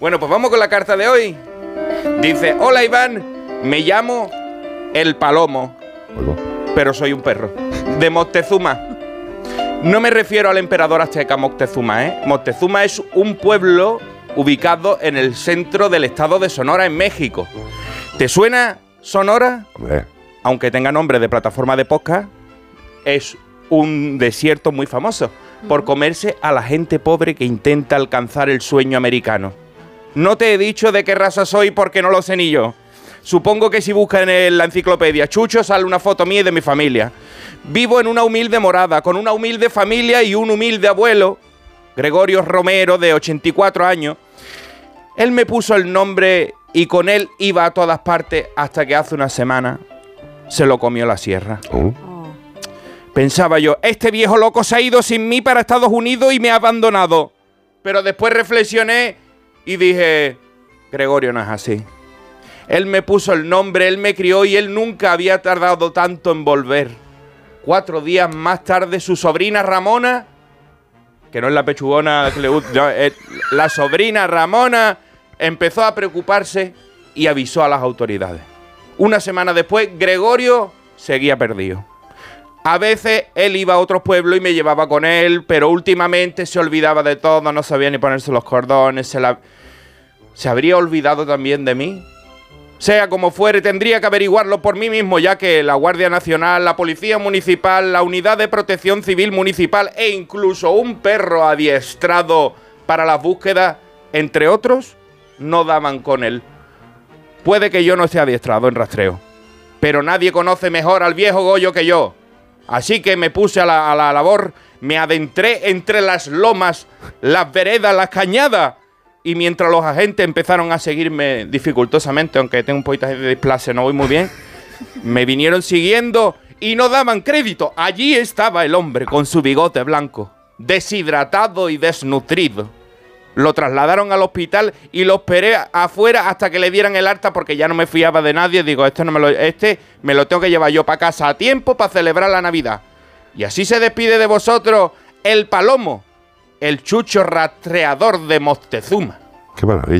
Bueno, pues vamos con la carta de hoy. Dice, hola Iván, me llamo El Palomo, pero soy un perro. De Moctezuma. No me refiero al emperador azteca Moctezuma, ¿eh? Moctezuma es un pueblo ubicado en el centro del estado de Sonora, en México. ¿Te suena Sonora? Hombre, Aunque tenga nombre de plataforma de podcast, es un desierto muy famoso por comerse a la gente pobre que intenta alcanzar el sueño americano. No te he dicho de qué raza soy porque no lo sé ni yo. Supongo que si buscas en la enciclopedia Chucho sale una foto mía y de mi familia. Vivo en una humilde morada, con una humilde familia y un humilde abuelo, Gregorio Romero, de 84 años. Él me puso el nombre y con él iba a todas partes hasta que hace una semana se lo comió la sierra. uh, Pensaba yo, este viejo loco se ha ido sin mí para Estados Unidos y me ha abandonado. Pero después reflexioné y dije, Gregorio no es así. Él me puso el nombre, él me crió y él nunca había tardado tanto en volver. Cuatro días más tarde su sobrina Ramona, que no es la pechugona es la sobrina Ramona empezó a preocuparse y avisó a las autoridades. Una semana después, Gregorio seguía perdido. A veces él iba a otros pueblos y me llevaba con él, pero últimamente se olvidaba de todo, no sabía ni ponerse los cordones, se, la... ¿Se habría olvidado también de mí? Sea como fuere, tendría que averiguarlo por mí mismo, ya que la Guardia Nacional, la Policía Municipal, la Unidad de Protección Civil Municipal e incluso un perro adiestrado para las búsquedas, entre otros, no daban con él. Puede que yo no esté adiestrado en rastreo, pero nadie conoce mejor al viejo Goyo que yo. Así que me puse a la, labor, me adentré entre las lomas, las veredas, las cañadas. Y mientras los agentes empezaron a seguirme dificultosamente, aunque tengo un poquito de displasia, no voy muy bien, me vinieron siguiendo y no daban crédito. Allí estaba el hombre con su bigote blanco, deshidratado y desnutrido. Lo trasladaron al hospital y lo esperé afuera hasta que le dieran el alta porque ya no me fiaba de nadie. Digo, este, no me, lo, este me lo tengo que llevar yo para casa a tiempo para celebrar la Navidad. Y así se despide de vosotros el palomo, el chucho rastreador de Moctezuma. qué maravilla.